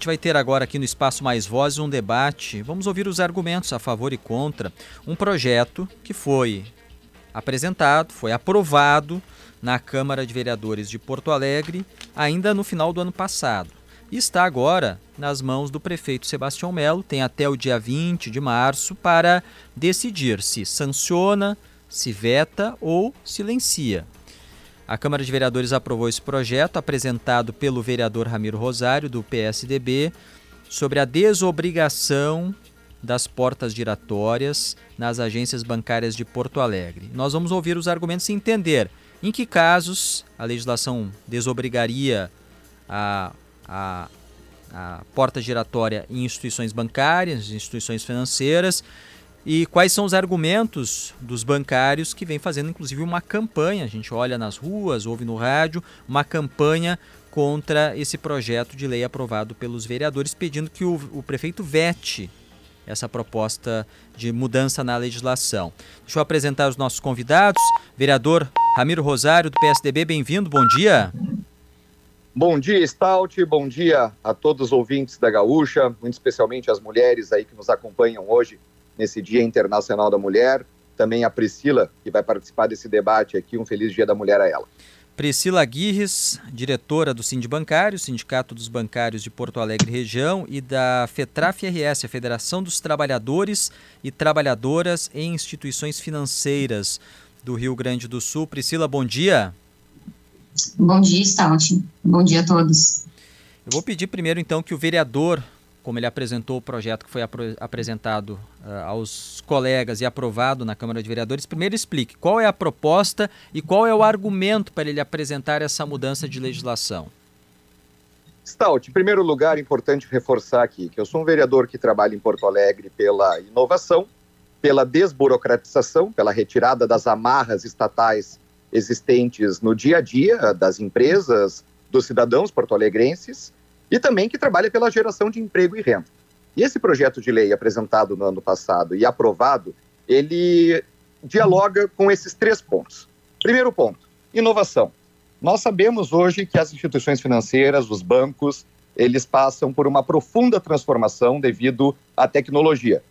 gente vai ter agora aqui no Espaço Mais Vozes um debate. Vamos ouvir os argumentos a favor e contra um projeto que foi apresentado, foi aprovado na Câmara de Vereadores de Porto Alegre ainda no final do ano passado. E está agora nas mãos do prefeito Sebastião Melo, tem até o dia 20 de março para decidir se sanciona, se veta ou silencia. A Câmara de Vereadores aprovou esse projeto apresentado pelo vereador Ramiro Rosário, do PSDB, sobre a desobrigação das portas giratórias nas agências bancárias de Porto Alegre. Nós vamos ouvir os argumentos e entender em que casos a legislação desobrigaria a, a, a porta giratória em instituições bancárias, instituições financeiras, e quais são os argumentos dos bancários que vêm fazendo inclusive uma campanha, a gente olha nas ruas, ouve no rádio, uma campanha contra esse projeto de lei aprovado pelos vereadores, pedindo que o, o prefeito vete essa proposta de mudança na legislação. Deixa eu apresentar os nossos convidados. Vereador Ramiro Rosário, do PSDB, bem-vindo, bom dia. Bom dia, Stout, bom dia a todos os ouvintes da Gaúcha, muito especialmente as mulheres aí que nos acompanham hoje nesse Dia Internacional da Mulher. Também a Priscila, que vai participar desse debate aqui, um feliz Dia da Mulher a ela. Priscila Guirres, diretora do Sind Bancário, Sindicato dos Bancários de Porto Alegre Região, e da FETRAF-RS, a Federação dos Trabalhadores e Trabalhadoras em Instituições Financeiras do Rio Grande do Sul. Priscila, bom dia. Bom dia, Stout. Bom dia a todos. Eu vou pedir primeiro, então, que o vereador como ele apresentou o projeto que foi apresentado uh, aos colegas e aprovado na Câmara de Vereadores, primeiro explique qual é a proposta e qual é o argumento para ele apresentar essa mudança de legislação. Stout, em primeiro lugar, é importante reforçar aqui que eu sou um vereador que trabalha em Porto Alegre pela inovação, pela desburocratização, pela retirada das amarras estatais existentes no dia a dia das empresas, dos cidadãos porto-alegrenses, e também que trabalha pela geração de emprego e renda. E esse projeto de lei apresentado no ano passado e aprovado, ele dialoga com esses três pontos. Primeiro ponto, inovação. Nós sabemos hoje que as instituições financeiras, os bancos, eles passam por uma profunda transformação devido à tecnologia.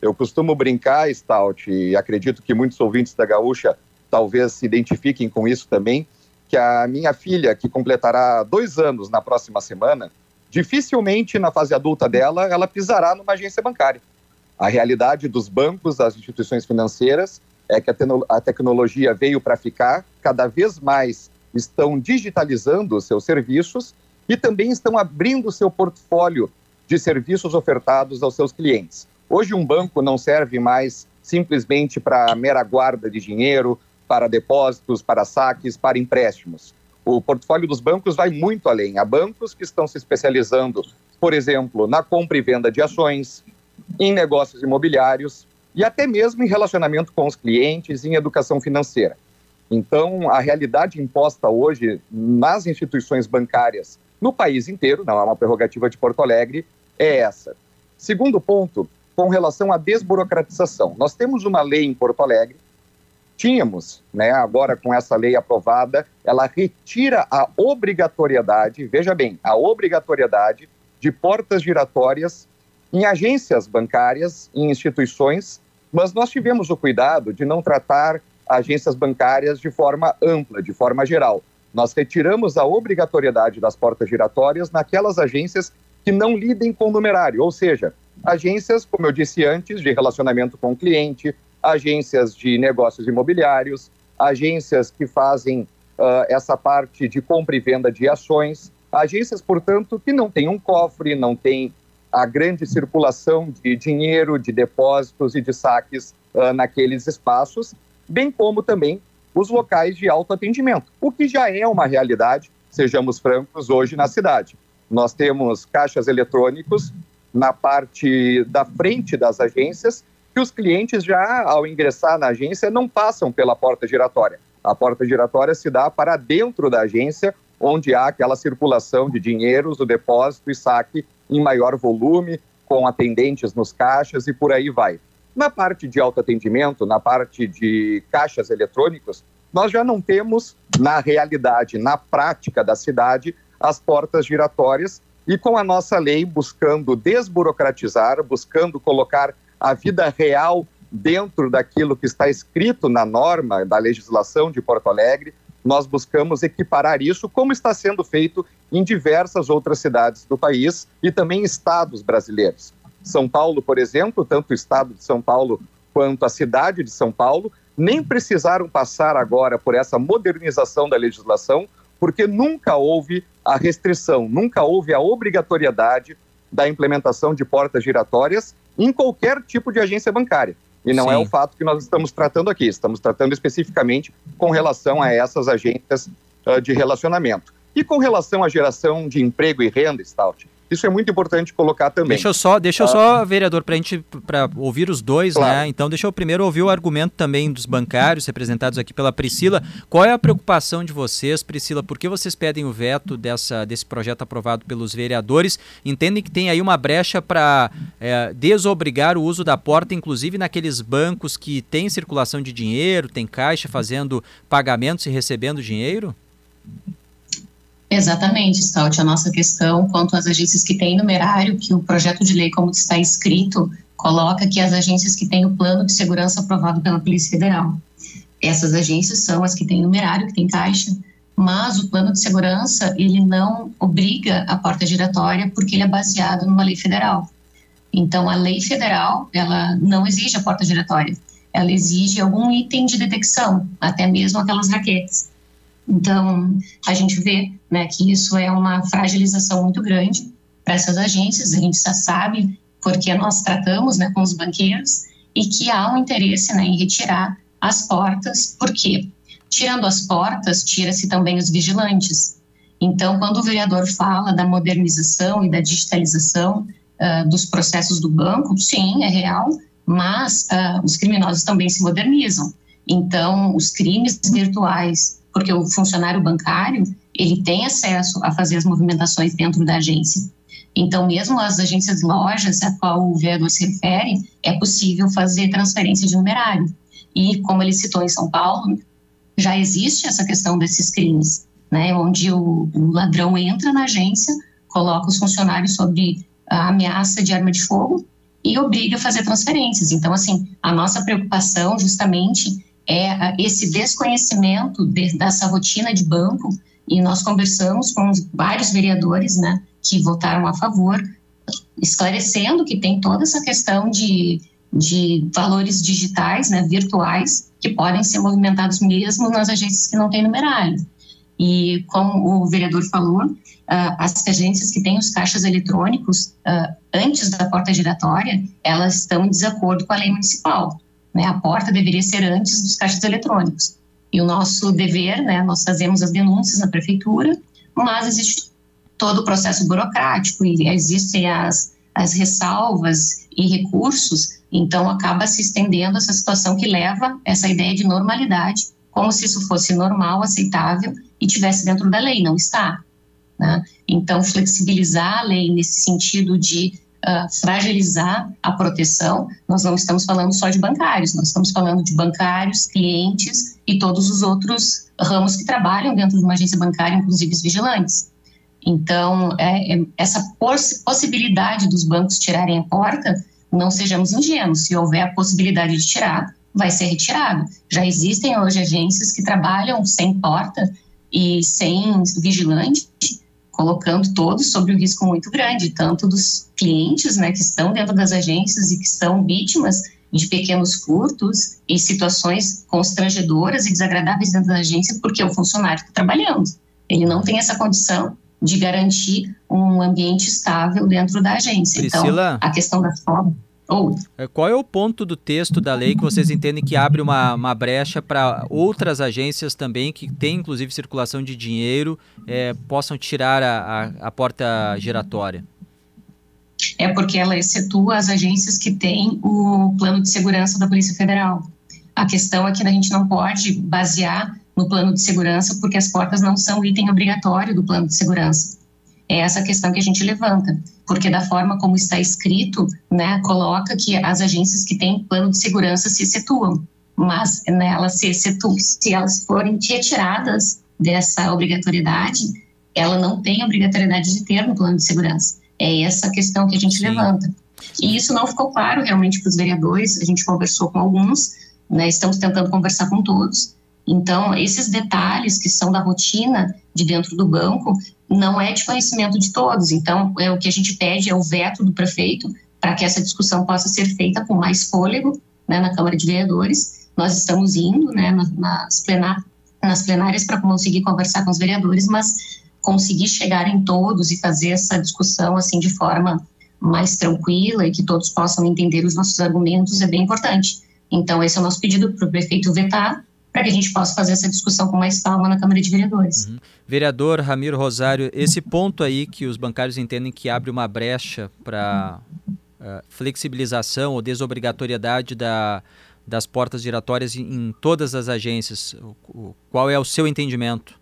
Eu costumo brincar, Stout, e acredito que muitos ouvintes da Gaúcha talvez se identifiquem com isso também, que a minha filha, que completará dois anos na próxima semana, dificilmente na fase adulta dela ela pisará numa agência bancária. A realidade dos bancos, das instituições financeiras, é que a, a tecnologia veio para ficar, cada vez mais estão digitalizando os seus serviços e também estão abrindo seu portfólio de serviços ofertados aos seus clientes. Hoje, um banco não serve mais simplesmente para mera guarda de dinheiro, para depósitos, para saques, para empréstimos. O portfólio dos bancos vai muito além. Há bancos que estão se especializando, por exemplo, na compra e venda de ações, em negócios imobiliários e até mesmo em relacionamento com os clientes, em educação financeira. Então, a realidade imposta hoje nas instituições bancárias no país inteiro, não é uma prerrogativa de Porto Alegre, é essa. Segundo ponto, com relação à desburocratização. Nós temos uma lei em Porto Alegre tínhamos, né, agora com essa lei aprovada, ela retira a obrigatoriedade, veja bem, a obrigatoriedade de portas giratórias em agências bancárias, em instituições, mas nós tivemos o cuidado de não tratar agências bancárias de forma ampla, de forma geral. Nós retiramos a obrigatoriedade das portas giratórias naquelas agências que não lidem com numerário, ou seja, agências, como eu disse antes, de relacionamento com o cliente, agências de negócios imobiliários, agências que fazem uh, essa parte de compra e venda de ações, agências, portanto, que não têm um cofre, não têm a grande circulação de dinheiro, de depósitos e de saques uh, naqueles espaços, bem como também os locais de autoatendimento, o que já é uma realidade, sejamos francos, hoje na cidade. Nós temos caixas eletrônicos na parte da frente das agências que os clientes já, ao ingressar na agência, não passam pela porta giratória. A porta giratória se dá para dentro da agência, onde há aquela circulação de dinheiros, o depósito e saque em maior volume, com atendentes nos caixas e por aí vai. Na parte de autoatendimento, na parte de caixas eletrônicos, nós já não temos, na realidade, na prática da cidade, as portas giratórias e com a nossa lei buscando desburocratizar, buscando colocar a vida real dentro daquilo que está escrito na norma da legislação de Porto Alegre, nós buscamos equiparar isso, como está sendo feito em diversas outras cidades do país e também estados brasileiros. São Paulo, por exemplo, tanto o estado de São Paulo quanto a cidade de São Paulo, nem precisaram passar agora por essa modernização da legislação, porque nunca houve a restrição, nunca houve a obrigatoriedade da implementação de portas giratórias em qualquer tipo de agência bancária. E não é Sim. é o fato que nós estamos tratando aqui, estamos tratando especificamente com relação a essas agências uh, de relacionamento. E com relação à geração de emprego e renda, Stout, isso é muito importante colocar também. Deixa eu só, deixa eu ah. só, vereador, para a gente para ouvir os dois, claro. né? Então, deixa eu primeiro ouvir o argumento também dos bancários representados aqui pela Priscila. Qual é a preocupação de vocês, Priscila? Por que vocês pedem o veto dessa, desse projeto aprovado pelos vereadores? Entendem que tem aí uma brecha para é, desobrigar o uso da porta, inclusive naqueles bancos que têm circulação de dinheiro, tem caixa fazendo pagamentos e recebendo dinheiro? Exatamente, Stout. A nossa questão quanto às agências que têm numerário, que o projeto de lei, como está escrito, coloca que as agências que têm o plano de segurança aprovado pela Polícia Federal. Essas agências são as que têm numerário, que têm caixa, mas o plano de segurança, ele não obriga a porta giratória porque ele é baseado numa lei federal. Então, a lei federal, ela não exige a porta giratória, ela exige algum item de detecção, até mesmo aquelas raquetes. Então, a gente vê né, que isso é uma fragilização muito grande para essas agências, a gente já sabe porque nós tratamos né, com os banqueiros e que há um interesse né, em retirar as portas, porque tirando as portas, tira-se também os vigilantes. Então, quando o vereador fala da modernização e da digitalização uh, dos processos do banco, sim, é real, mas uh, os criminosos também se modernizam. Então, os crimes virtuais porque o funcionário bancário ele tem acesso a fazer as movimentações dentro da agência. Então, mesmo as agências lojas a qual o vereador se refere, é possível fazer transferência de numerário. E, como ele citou em São Paulo, já existe essa questão desses crimes, né, onde o, o ladrão entra na agência, coloca os funcionários sobre a ameaça de arma de fogo e obriga a fazer transferências. Então, assim, a nossa preocupação justamente é esse desconhecimento de, dessa rotina de banco e nós conversamos com vários vereadores, né, que votaram a favor, esclarecendo que tem toda essa questão de, de valores digitais, né, virtuais, que podem ser movimentados mesmo nas agências que não têm numerário. E como o vereador falou, uh, as agências que têm os caixas eletrônicos uh, antes da porta giratória, elas estão em desacordo com a lei municipal. Né? A porta deveria ser antes dos caixas eletrônicos. E o nosso dever, né, nós fazemos as denúncias na prefeitura, mas existe todo o processo burocrático e existem as, as ressalvas e recursos, então acaba se estendendo essa situação que leva essa ideia de normalidade, como se isso fosse normal, aceitável e tivesse dentro da lei, não está. Né? Então, flexibilizar a lei nesse sentido de uh, fragilizar a proteção, nós não estamos falando só de bancários, nós estamos falando de bancários, clientes e todos os outros ramos que trabalham dentro de uma agência bancária, inclusive os vigilantes. Então, é, é, essa poss possibilidade dos bancos tirarem a porta, não sejamos ingênuos. Se houver a possibilidade de tirar, vai ser retirado. Já existem hoje agências que trabalham sem porta e sem vigilante, colocando todos sobre um risco muito grande, tanto dos clientes, né, que estão dentro das agências e que são vítimas de pequenos furtos e situações constrangedoras e desagradáveis dentro da agência, porque o funcionário está trabalhando. Ele não tem essa condição de garantir um ambiente estável dentro da agência. Então, Priscila, então, a questão da forma. É, qual é o ponto do texto da lei que vocês entendem que abre uma, uma brecha para outras agências também, que têm inclusive circulação de dinheiro, é, possam tirar a, a, a, porta giratória? É porque ela excetua as agências que têm o plano de segurança da Polícia Federal. A questão é que a gente não pode basear no plano de segurança porque as portas não são item obrigatório do plano de segurança. É essa questão que a gente levanta, porque da forma como está escrito, né, coloca que as agências que têm plano de segurança se excetuam, mas né, elas se excetuam, se elas forem retiradas dessa obrigatoriedade, ela não tem obrigatoriedade de ter no plano de segurança. É essa questão que a gente Sim. levanta. E isso não ficou claro realmente para os vereadores, a gente conversou com alguns, né, estamos tentando conversar com todos. Então, esses detalhes que são da rotina de dentro do banco não é de conhecimento de todos. Então, é o que a gente pede é o veto do prefeito para que essa discussão possa ser feita com mais fôlego né, na Câmara de Vereadores. Nós estamos indo né, nas, plenar, nas plenárias para conseguir conversar com os vereadores, mas conseguir chegar em todos e fazer essa discussão assim de forma mais tranquila e que todos possam entender os nossos argumentos é bem importante. Então, esse é o nosso pedido para o prefeito vetar, para que a gente possa fazer essa discussão com mais calma na Câmara de Vereadores. Uhum. Vereador Ramiro Rosário, esse ponto aí que os bancários entendem que abre uma brecha para uh, flexibilização ou desobrigatoriedade da, das portas giratórias em, em todas as agências, o, o, qual é o seu entendimento?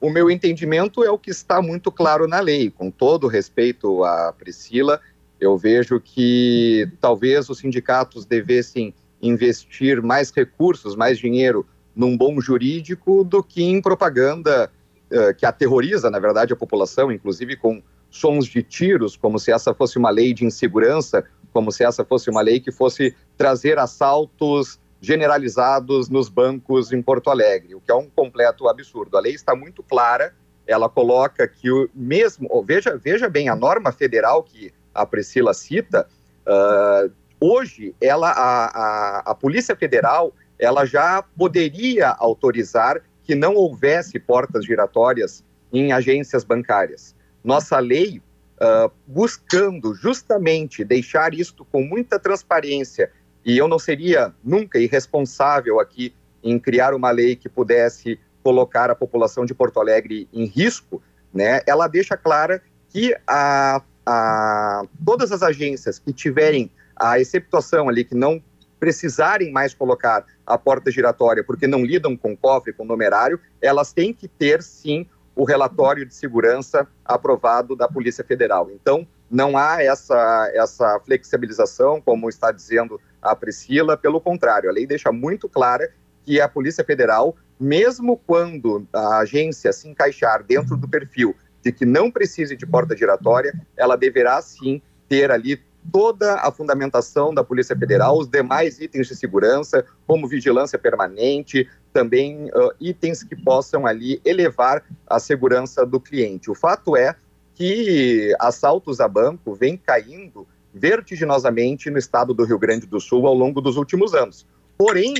O meu entendimento é o que está muito claro na lei. Com todo respeito à Priscila, eu vejo que talvez os sindicatos devessem investir mais recursos, mais dinheiro num bom jurídico do que em propaganda uh, que aterroriza, na verdade, a população, inclusive com sons de tiros, como se essa fosse uma lei de insegurança, como se essa fosse uma lei que fosse trazer assaltos generalizados nos bancos em Porto Alegre, o que é um completo absurdo. A lei está muito clara, ela coloca que o mesmo, veja, veja bem, a norma federal que a Priscila cita, uh, hoje ela, a, a, a Polícia Federal ela já poderia autorizar que não houvesse portas giratórias em agências bancárias. Nossa lei, uh, buscando justamente deixar isto com muita transparência e eu não seria nunca irresponsável aqui em criar uma lei que pudesse colocar a população de Porto Alegre em risco, né? Ela deixa clara que a, a, todas as agências que tiverem a exceptuação ali, que não precisarem mais colocar a porta giratória porque não lidam com cofre, com numerário, elas têm que ter sim o relatório de segurança aprovado da Polícia Federal. Então, não há essa, essa flexibilização, como está dizendo a Priscila, pelo contrário, a lei deixa muito clara que a Polícia Federal, mesmo quando a agência se encaixar dentro do perfil de que não precise de porta giratória, ela deverá sim ter ali toda a fundamentação da Polícia Federal, os demais itens de segurança, como vigilância permanente, também uh, itens que possam ali elevar a segurança do cliente. O fato é que assaltos a banco vêm caindo vertiginosamente no estado do Rio Grande do Sul ao longo dos últimos anos. Porém,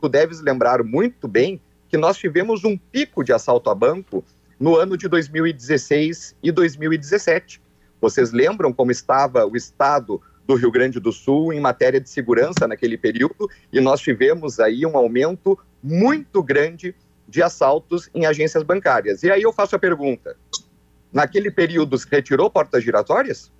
tu deves lembrar muito bem que nós tivemos um pico de assalto a banco no ano de 2016 e 2017. Vocês lembram como estava o estado do Rio Grande do Sul em matéria de segurança naquele período? E nós tivemos aí um aumento muito grande de assaltos em agências bancárias. E aí eu faço a pergunta: naquele período se retirou portas giratórias?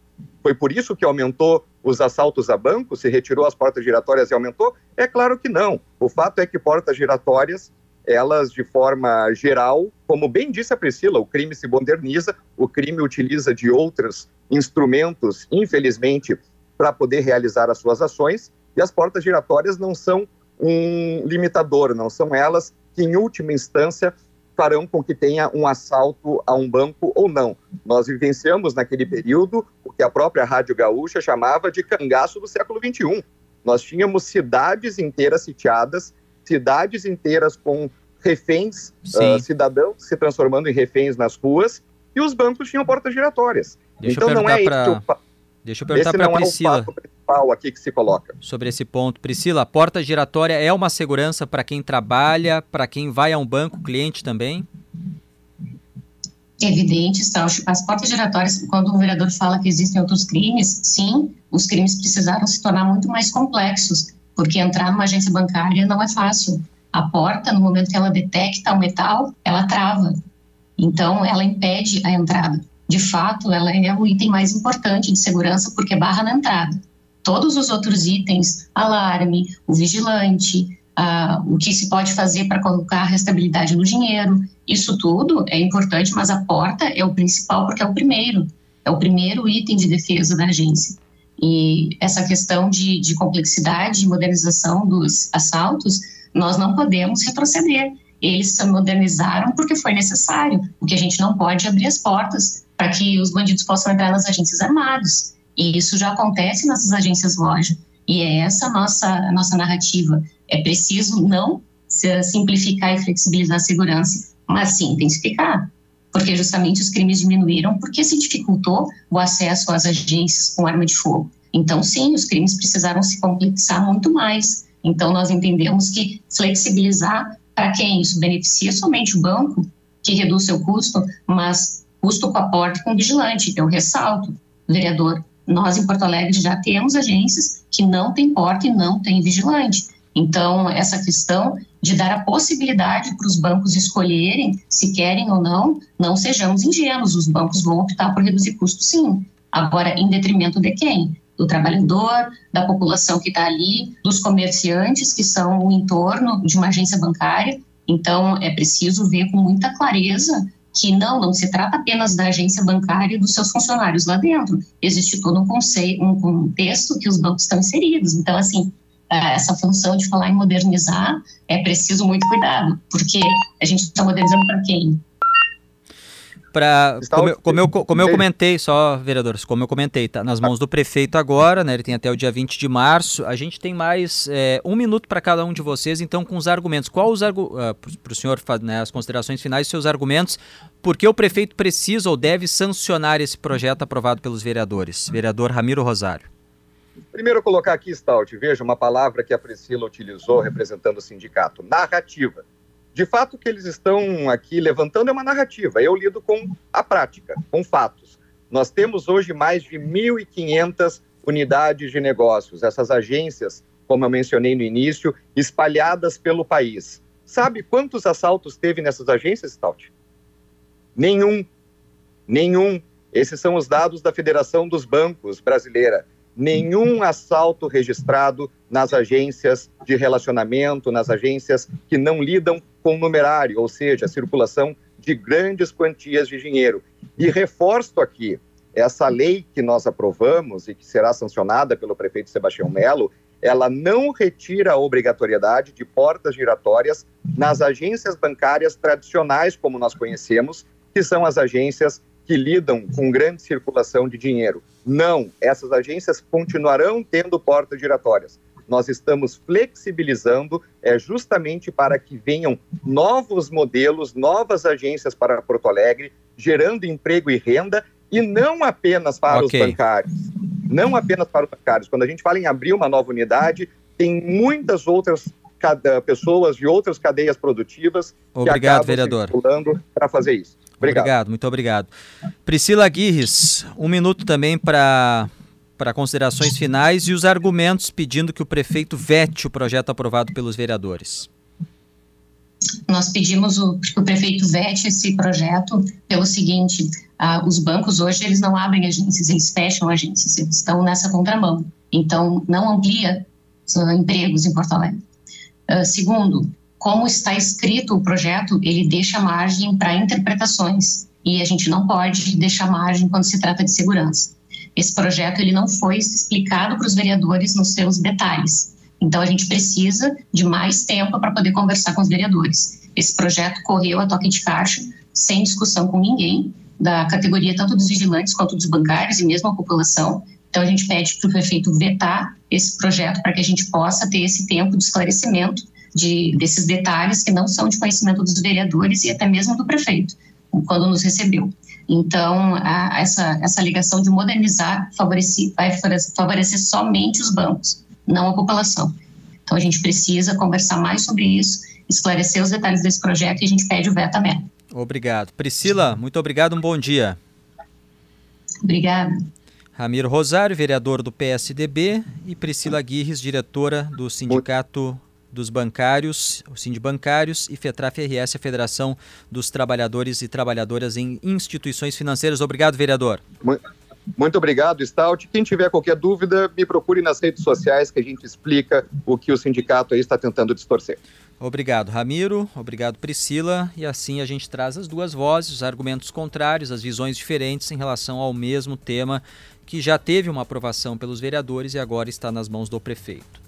Foi por isso que aumentou os assaltos a bancos, se retirou as portas giratórias e aumentou? É claro que não. O fato é que portas giratórias, elas de forma geral, como bem disse a Priscila, o crime se moderniza, o crime utiliza de outros instrumentos, infelizmente, para poder realizar as suas ações, e as portas giratórias não são um limitador, não são elas que, em última instância, farão com que tenha um assalto a um banco ou não. Nós vivenciamos naquele período o que a própria Rádio Gaúcha chamava de cangaço do século XXI. Nós tínhamos cidades inteiras sitiadas, cidades inteiras com reféns, uh, cidadãos se transformando em reféns nas ruas, e os bancos tinham portas giratórias. Deixa então não é pra... isso. Deixa eu perguntar para a Priscila. É o principal aqui que se coloca. Sobre esse ponto. Priscila, a porta giratória é uma segurança para quem trabalha, para quem vai a um banco, cliente também? Evidente, está. As portas giratórias, quando o vereador fala que existem outros crimes, sim, os crimes precisaram se tornar muito mais complexos, porque entrar numa agência bancária não é fácil. A porta, no momento que ela detecta o metal, ela trava. Então, ela impede a entrada de fato, ela é o item mais importante de segurança porque barra na entrada. Todos os outros itens, alarme, o vigilante, uh, o que se pode fazer para colocar a restabilidade no dinheiro, isso tudo é importante, mas a porta é o principal porque é o primeiro, é o primeiro item de defesa da agência. E essa questão de, de complexidade e modernização dos assaltos, nós não podemos retroceder. eles se modernizaram porque foi necessário, porque a gente não pode abrir as portas para que os bandidos possam entrar nas agências armadas. E isso já acontece nessas agências loja. E é essa a nossa, a nossa narrativa. É preciso não simplificar e flexibilizar a segurança, mas sim intensificar. Porque justamente os crimes diminuíram porque se dificultou o acesso às agências com arma de fogo. Então, sim, os crimes precisaram se complexar muito mais. Então, nós entendemos que flexibilizar para quem isso beneficia somente o banco, que reduz seu custo, mas custo com aporte com vigilante. Eu ressalto, vereador, nós em Porto Alegre já temos agências que não têm porte e não têm vigilante. Então, essa questão de dar a possibilidade para os bancos escolherem se querem ou não, não sejamos ingênuos, os bancos vão optar por reduzir custos sim. Agora, em detrimento de quem? Do trabalhador, da população que está ali, dos comerciantes que são o entorno de uma agência bancária. Então, é preciso ver com muita clareza que não, não se trata apenas da agência bancária e dos seus funcionários lá dentro. Existe todo um, conceito, um contexto que os bancos estão inseridos. Então, assim, essa função de falar em modernizar é preciso muito cuidado, porque a gente está modernizando para quem? para como, eu, como, eu, como eu comentei, só vereadores, como eu comentei, tá nas mãos do prefeito agora, né? Ele tem até o dia 20 de março. A gente tem mais é, um minuto para cada um de vocês, então, com os argumentos. Qual os argumentos, uh, para o senhor, né, as considerações finais, seus argumentos, por que o prefeito precisa ou deve sancionar esse projeto aprovado pelos vereadores? Vereador Ramiro Rosário. Primeiro, colocar aqui, Stout, veja uma palavra que a Priscila utilizou representando o sindicato: narrativa. De fato, o que eles estão aqui levantando é uma narrativa. Eu lido com a prática, com fatos. Nós temos hoje mais de 1.500 unidades de negócios, essas agências, como eu mencionei no início, espalhadas pelo país. Sabe quantos assaltos teve nessas agências, Stout? Nenhum. Nenhum. Esses são os dados da Federação dos Bancos Brasileira nenhum assalto registrado nas agências de relacionamento, nas agências que não lidam com numerário, ou seja, circulação de grandes quantias de dinheiro. E reforço aqui, essa lei que nós aprovamos e que será sancionada pelo prefeito Sebastião Melo, ela não retira a obrigatoriedade de portas giratórias nas agências bancárias tradicionais, como nós conhecemos, que são as agências que lidam com grande circulação de dinheiro. Não, essas agências continuarão tendo portas giratórias. Nós estamos flexibilizando é justamente para que venham novos modelos, novas agências para Porto Alegre, gerando emprego e renda e não apenas para okay. os bancários. Não apenas para os bancários. Quando a gente fala em abrir uma nova unidade, tem muitas outras pessoas de outras cadeias produtivas Obrigado, que acabam vereador. circulando para fazer isso. Obrigado. obrigado, muito obrigado. Priscila Guirres, um minuto também para para considerações finais e os argumentos pedindo que o prefeito vete o projeto aprovado pelos vereadores. Nós pedimos o, que o prefeito vete esse projeto pelo seguinte: ah, os bancos hoje eles não abrem agências, eles fecham agências, eles estão nessa contramão. Então, não amplia uh, empregos em Porto Alegre. Uh, segundo, como está escrito o projeto, ele deixa margem para interpretações e a gente não pode deixar margem quando se trata de segurança. Esse projeto ele não foi explicado para os vereadores nos seus detalhes. Então a gente precisa de mais tempo para poder conversar com os vereadores. Esse projeto correu a toque de caixa, sem discussão com ninguém da categoria tanto dos vigilantes quanto dos bancários e mesmo a população. Então a gente pede para o prefeito vetar esse projeto para que a gente possa ter esse tempo de esclarecimento de, desses detalhes que não são de conhecimento dos vereadores e até mesmo do prefeito, quando nos recebeu. Então, a, essa, essa ligação de modernizar favorece, vai favorecer somente os bancos, não a população. Então, a gente precisa conversar mais sobre isso, esclarecer os detalhes desse projeto e a gente pede o veto também. Obrigado. Priscila, muito obrigado, um bom dia. Obrigada. Ramiro Rosário, vereador do PSDB, e Priscila Guirres, diretora do Sindicato dos bancários, o Sind Bancários e FETRAF RS, a Federação dos Trabalhadores e Trabalhadoras em Instituições Financeiras. Obrigado, vereador. Muito obrigado, Stout. Quem tiver qualquer dúvida, me procure nas redes sociais que a gente explica o que o sindicato aí está tentando distorcer. Obrigado, Ramiro. Obrigado, Priscila. E assim a gente traz as duas vozes, os argumentos contrários, as visões diferentes em relação ao mesmo tema que já teve uma aprovação pelos vereadores e agora está nas mãos do prefeito.